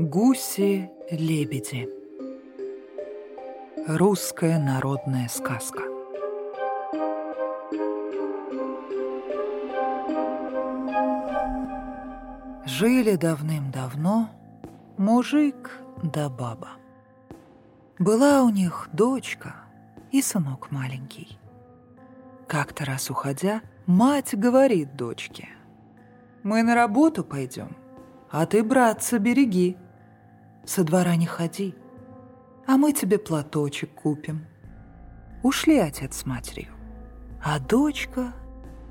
Гуси-лебеди Русская народная сказка Жили давным-давно мужик да баба. Была у них дочка и сынок маленький. Как-то раз уходя, мать говорит дочке, «Мы на работу пойдем, а ты, братца, береги. Со двора не ходи, а мы тебе платочек купим». Ушли отец с матерью, а дочка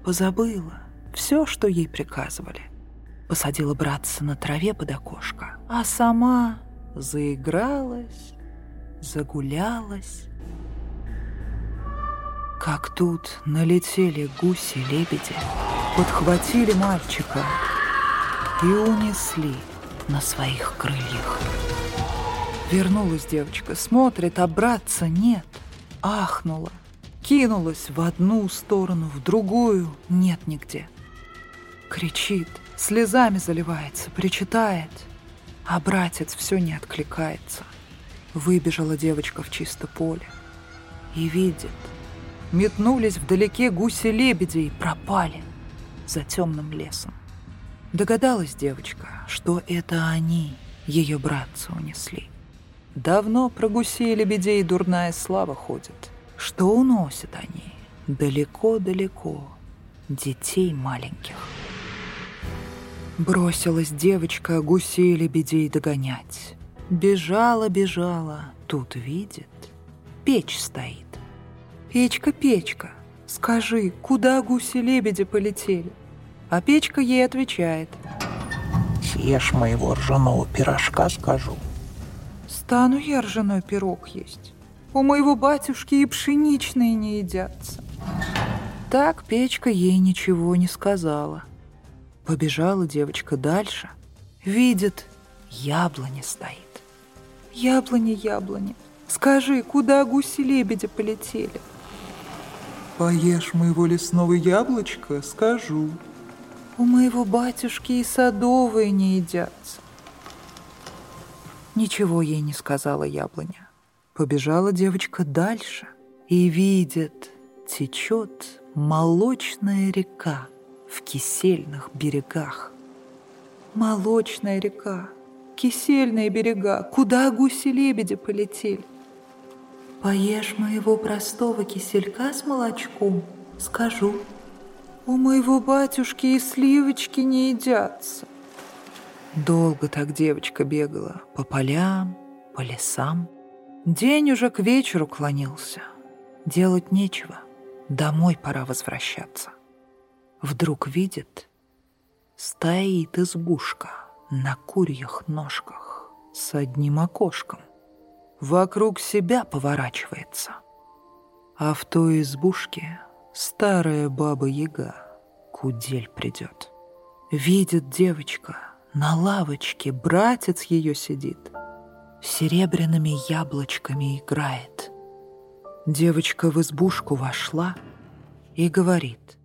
позабыла все, что ей приказывали. Посадила братца на траве под окошко, а сама заигралась, загулялась. Как тут налетели гуси-лебеди, подхватили мальчика и унесли на своих крыльях. Вернулась девочка, смотрит, а братца нет. Ахнула, кинулась в одну сторону, в другую, нет нигде. Кричит, слезами заливается, причитает, а братец все не откликается. Выбежала девочка в чисто поле и видит, метнулись вдалеке гуси-лебеди и пропали за темным лесом. Догадалась девочка, что это они ее братца унесли. Давно про гусей лебедей дурная слава ходит. Что уносят они? Далеко-далеко. Детей маленьких. Бросилась девочка гусей лебедей догонять. Бежала, бежала, тут видит, печь стоит. «Печка, печка, скажи, куда гуси-лебеди полетели?» А печка ей отвечает. Съешь моего ржаного пирожка, скажу. Стану я ржаной пирог есть. У моего батюшки и пшеничные не едятся. Так печка ей ничего не сказала. Побежала девочка дальше. Видит, яблоня стоит. Яблоня, яблоня, скажи, куда гуси-лебеди полетели? Поешь моего лесного яблочка, скажу. У моего батюшки и садовые не едятся. Ничего ей не сказала яблоня. Побежала девочка дальше и видит, течет молочная река в кисельных берегах. Молочная река, кисельные берега, куда гуси-лебеди полетели? Поешь моего простого киселька с молочком, скажу. У моего батюшки и сливочки не едятся. Долго так девочка бегала по полям, по лесам. День уже к вечеру клонился. Делать нечего. Домой пора возвращаться. Вдруг видит, стоит избушка на курьих ножках с одним окошком. Вокруг себя поворачивается. А в той избушке Старая баба-яга, кудель придет. Видит девочка, на лавочке братец ее сидит, серебряными яблочками играет. Девочка в избушку вошла и говорит,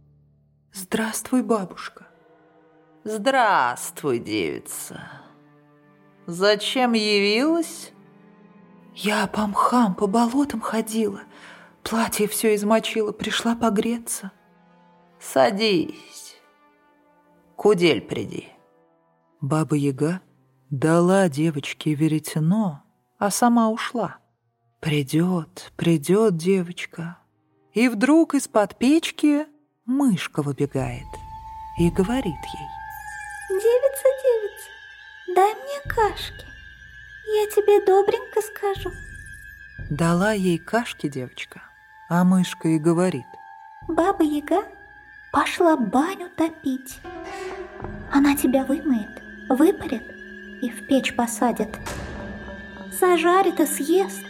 «Здравствуй, бабушка». «Здравствуй, девица. Зачем явилась?» «Я по мхам, по болотам ходила», Платье все измочило, пришла погреться. Садись. Кудель приди. Баба-яга дала девочке веретено, а сама ушла. Придет, придет девочка. И вдруг из-под печки мышка выбегает и говорит ей. «Девица, девица, дай мне кашки, я тебе добренько скажу». Дала ей кашки девочка, а мышка и говорит. Баба-яга пошла баню топить. Она тебя вымоет, выпарит и в печь посадит. Зажарит и съест.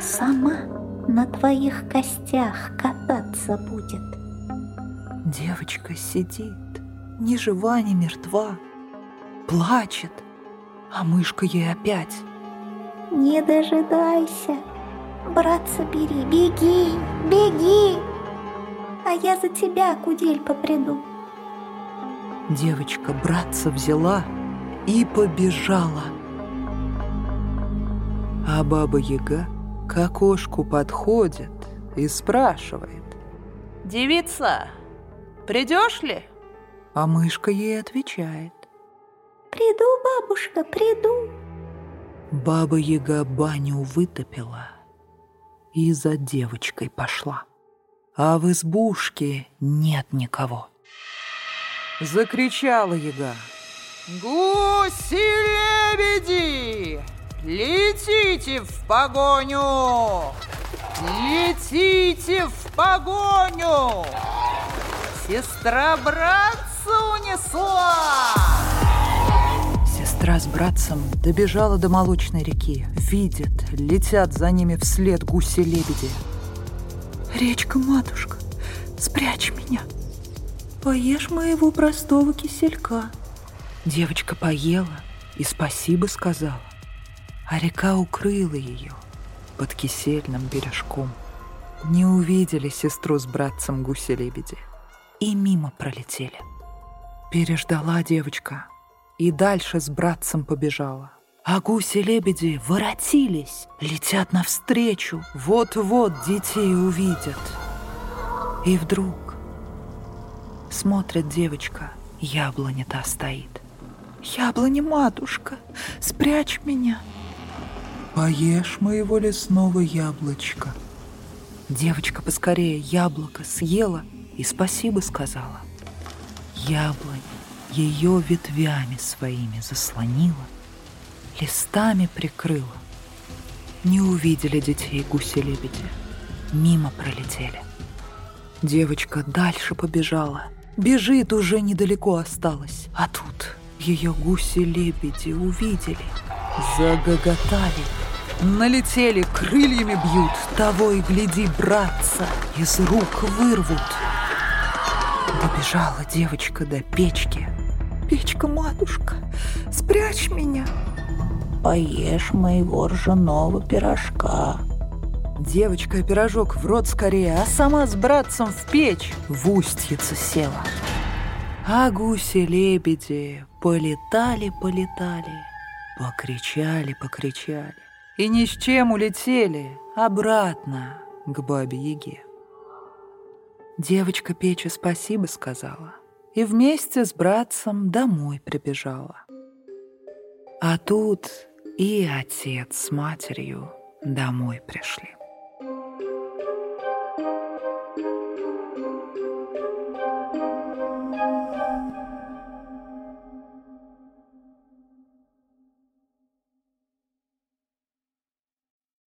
Сама на твоих костях кататься будет. Девочка сидит, ни жива, ни мертва, плачет, а мышка ей опять. Не дожидайся, Братца, бери, беги, беги, а я за тебя, кудель, поприду. Девочка братца взяла и побежала. А баба Яга к окошку подходит и спрашивает. «Девица, придешь ли?» А мышка ей отвечает. Приду, бабушка, приду. Баба Яга баню вытопила и за девочкой пошла. А в избушке нет никого. Закричала Яга. «Гуси-лебеди! Летите в погоню! Летите в погоню! Сестра братца унесла!» Сестра с братцем добежала до молочной реки. Видит, летят за ними вслед гуси-лебеди. «Речка, матушка, спрячь меня! Поешь моего простого киселька!» Девочка поела и спасибо сказала, а река укрыла ее под кисельным бережком. Не увидели сестру с братцем гуси-лебеди и мимо пролетели. Переждала девочка и дальше с братцем побежала. А гуси-лебеди воротились, летят навстречу, вот-вот детей увидят. И вдруг смотрит девочка, яблоня та стоит. «Яблоня, матушка, спрячь меня!» «Поешь моего лесного яблочка!» Девочка поскорее яблоко съела и спасибо сказала. Яблоня ее ветвями своими заслонила, листами прикрыла. Не увидели детей гуси-лебеди, мимо пролетели. Девочка дальше побежала, бежит уже недалеко осталась, а тут ее гуси-лебеди увидели, загоготали, налетели, крыльями бьют, того и гляди, братца из рук вырвут. Добежала девочка до печки. «Печка, матушка, спрячь меня!» Поешь моего ржаного пирожка. Девочка пирожок в рот скорее, а сама с братцем в печь в устьице села. А гуси-лебеди полетали-полетали, покричали-покричали. И ни с чем улетели обратно к бабе-яге. Девочка печи спасибо сказала и вместе с братцем домой прибежала. А тут и отец с матерью домой пришли.